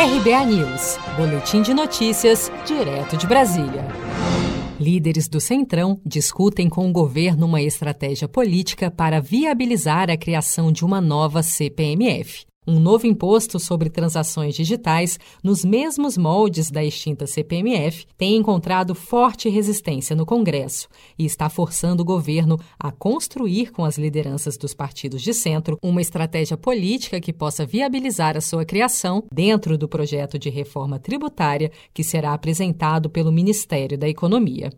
RBA News, Boletim de Notícias, direto de Brasília. Líderes do Centrão discutem com o governo uma estratégia política para viabilizar a criação de uma nova CPMF um novo imposto sobre transações digitais, nos mesmos moldes da extinta CPMF, tem encontrado forte resistência no Congresso e está forçando o governo a construir com as lideranças dos partidos de centro uma estratégia política que possa viabilizar a sua criação dentro do projeto de reforma tributária que será apresentado pelo Ministério da Economia.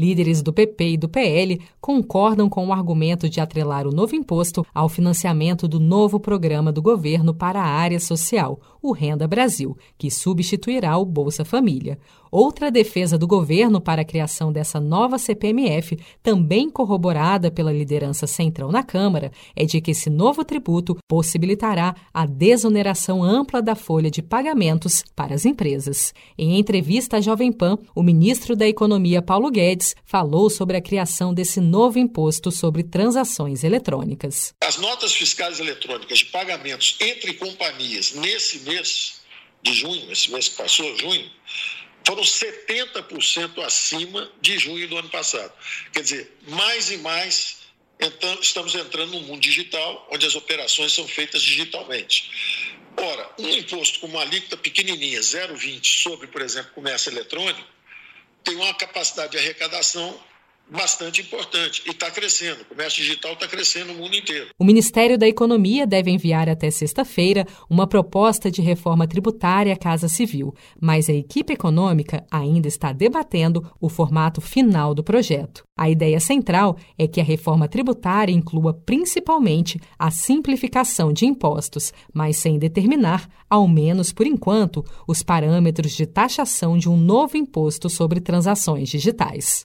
Líderes do PP e do PL concordam com o argumento de atrelar o novo imposto ao financiamento do novo programa do governo para a área social, o Renda Brasil, que substituirá o Bolsa Família. Outra defesa do governo para a criação dessa nova CPMF, também corroborada pela liderança central na Câmara, é de que esse novo tributo possibilitará a desoneração ampla da folha de pagamentos para as empresas. Em entrevista à Jovem Pan, o ministro da Economia Paulo Guedes falou sobre a criação desse novo imposto sobre transações eletrônicas. As notas fiscais eletrônicas de pagamentos entre companhias nesse mês de junho, esse mês que passou, junho, foram 70% acima de junho do ano passado. Quer dizer, mais e mais então, estamos entrando no mundo digital, onde as operações são feitas digitalmente. Ora, um imposto com uma alíquota pequenininha, 0,20, sobre, por exemplo, comércio eletrônico, tem uma capacidade de arrecadação bastante importante e está crescendo. O comércio digital está crescendo no mundo inteiro. O Ministério da Economia deve enviar até sexta-feira uma proposta de reforma tributária à Casa Civil, mas a equipe econômica ainda está debatendo o formato final do projeto. A ideia central é que a reforma tributária inclua principalmente a simplificação de impostos, mas sem determinar, ao menos por enquanto, os parâmetros de taxação de um novo imposto sobre transações digitais.